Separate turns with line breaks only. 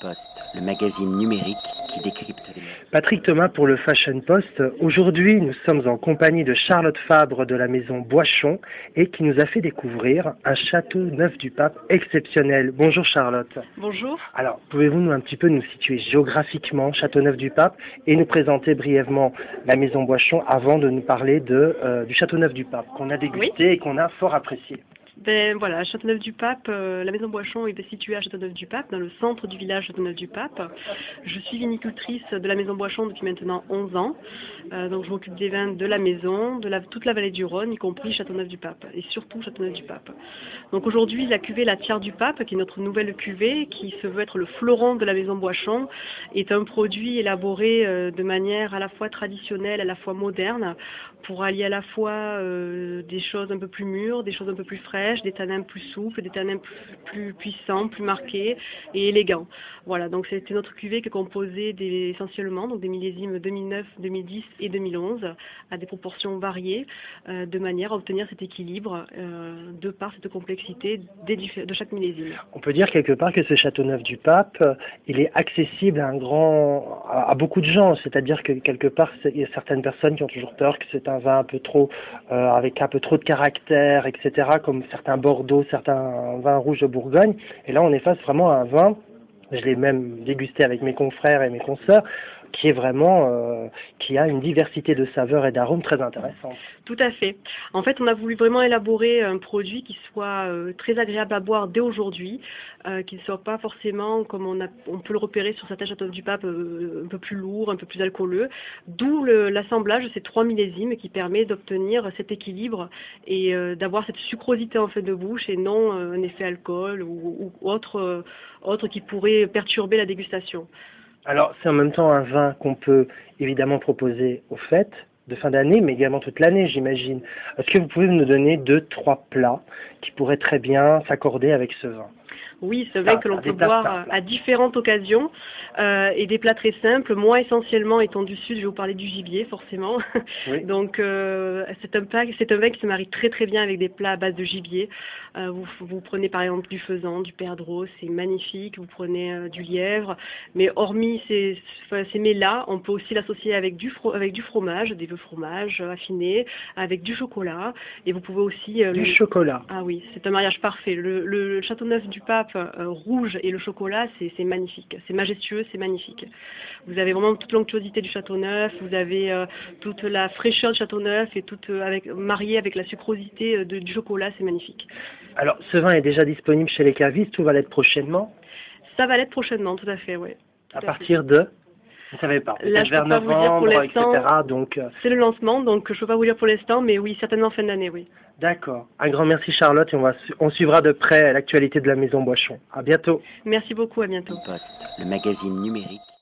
Post, le magazine numérique qui décrypte les
Patrick Thomas pour le Fashion Post. Aujourd'hui, nous sommes en compagnie de Charlotte Fabre de la maison Boichon et qui nous a fait découvrir un château neuf du pape exceptionnel. Bonjour Charlotte.
Bonjour.
Alors, pouvez-vous nous un petit peu nous situer géographiquement château neuf du pape et nous présenter brièvement la maison Boichon avant de nous parler de, euh, du château neuf du pape qu'on a dégusté et qu'on a fort apprécié?
Ben voilà, Châteauneuf-du-Pape, euh, la maison Boichon est située à Châteauneuf-du-Pape, dans le centre du village Châteauneuf-du-Pape. Je suis vinicultrice de la maison Boichon depuis maintenant 11 ans. Euh, donc je m'occupe des vins de la maison, de toute la vallée du Rhône, y compris Châteauneuf-du-Pape, et surtout Châteauneuf-du-Pape. Donc aujourd'hui, la cuvée La Tiare du Pape, qui est notre nouvelle cuvée, qui se veut être le fleuron de la maison Boichon, est un produit élaboré euh, de manière à la fois traditionnelle, à la fois moderne, pour allier à la fois des choses un peu plus mûres, des choses un peu plus fraîches, des tanins plus souples, des tanins plus, puissants, plus marqués et élégants. Voilà, donc c'était notre cuvée qui composait des, essentiellement donc des millésimes 2009, 2010 et 2011 à des proportions variées, euh, de manière à obtenir cet équilibre euh, de par cette complexité de chaque millésime.
On peut dire quelque part que ce Châteauneuf du Pape, il est accessible à beaucoup de gens. C'est-à-dire que quelque part, il y a certaines personnes qui ont toujours peur que c'est un vin un peu trop, euh, avec un peu trop de caractère, etc. Comme Bordeaux, certains vins rouges de Bourgogne. Et là, on est face vraiment à un vin, je l'ai même dégusté avec mes confrères et mes consoeurs, qui est vraiment, euh, qui a une diversité de saveurs et d'arômes très intéressante.
Tout à fait. En fait, on a voulu vraiment élaborer un produit qui soit euh, très agréable à boire dès aujourd'hui, euh, qui ne soit pas forcément, comme on, a, on peut le repérer sur certains châteaux du pape, un peu plus lourd, un peu plus alcooleux. D'où l'assemblage de ces trois millésimes qui permet d'obtenir cet équilibre et d'avoir cette sucrosité en fait de bouche et non un effet alcool ou, ou autre, autre qui pourrait perturber la dégustation.
Alors, c'est en même temps un vin qu'on peut évidemment proposer aux fêtes de fin d'année, mais également toute l'année, j'imagine. Est-ce que vous pouvez nous donner deux, trois plats qui pourraient très bien s'accorder avec ce vin?
Oui, c'est vrai que l'on peut boire à différentes occasions euh, et des plats très simples. Moi, essentiellement, étant du sud, je vais vous parler du gibier, forcément. Donc, euh, c'est un plat, c'est un vin qui se marie très très bien avec des plats à base de gibier. Euh, vous, vous, prenez par exemple du faisan, du perdreau, c'est magnifique. Vous prenez euh, du lièvre, mais hormis ces, ces mets-là, on peut aussi l'associer avec du avec du fromage, des vœux fromage affinés, avec du chocolat, et vous pouvez aussi
du chocolat.
Ah oui, c'est un mariage parfait. Le, le, château neuf du pape euh, rouge et le chocolat, c'est magnifique. C'est majestueux, c'est magnifique. Vous avez vraiment toute l'onctuosité du château neuf, vous avez euh, toute la fraîcheur du château neuf et toute euh, avec mariée avec la sucrosité du chocolat, c'est magnifique.
Alors, ce vin est déjà disponible chez les cavistes ou va l'être prochainement?
Ça va l'être prochainement, tout à fait, oui.
À partir de? Pas.
Là, je peux pas vous dire pour l'instant. Donc, c'est le lancement, donc je peux pas vous dire pour l'instant, mais oui, certainement fin d'année, oui.
D'accord. Un grand merci Charlotte et on, va, on suivra de près l'actualité de la Maison Boichon. À bientôt.
Merci beaucoup, à bientôt.
Poste, le magazine numérique.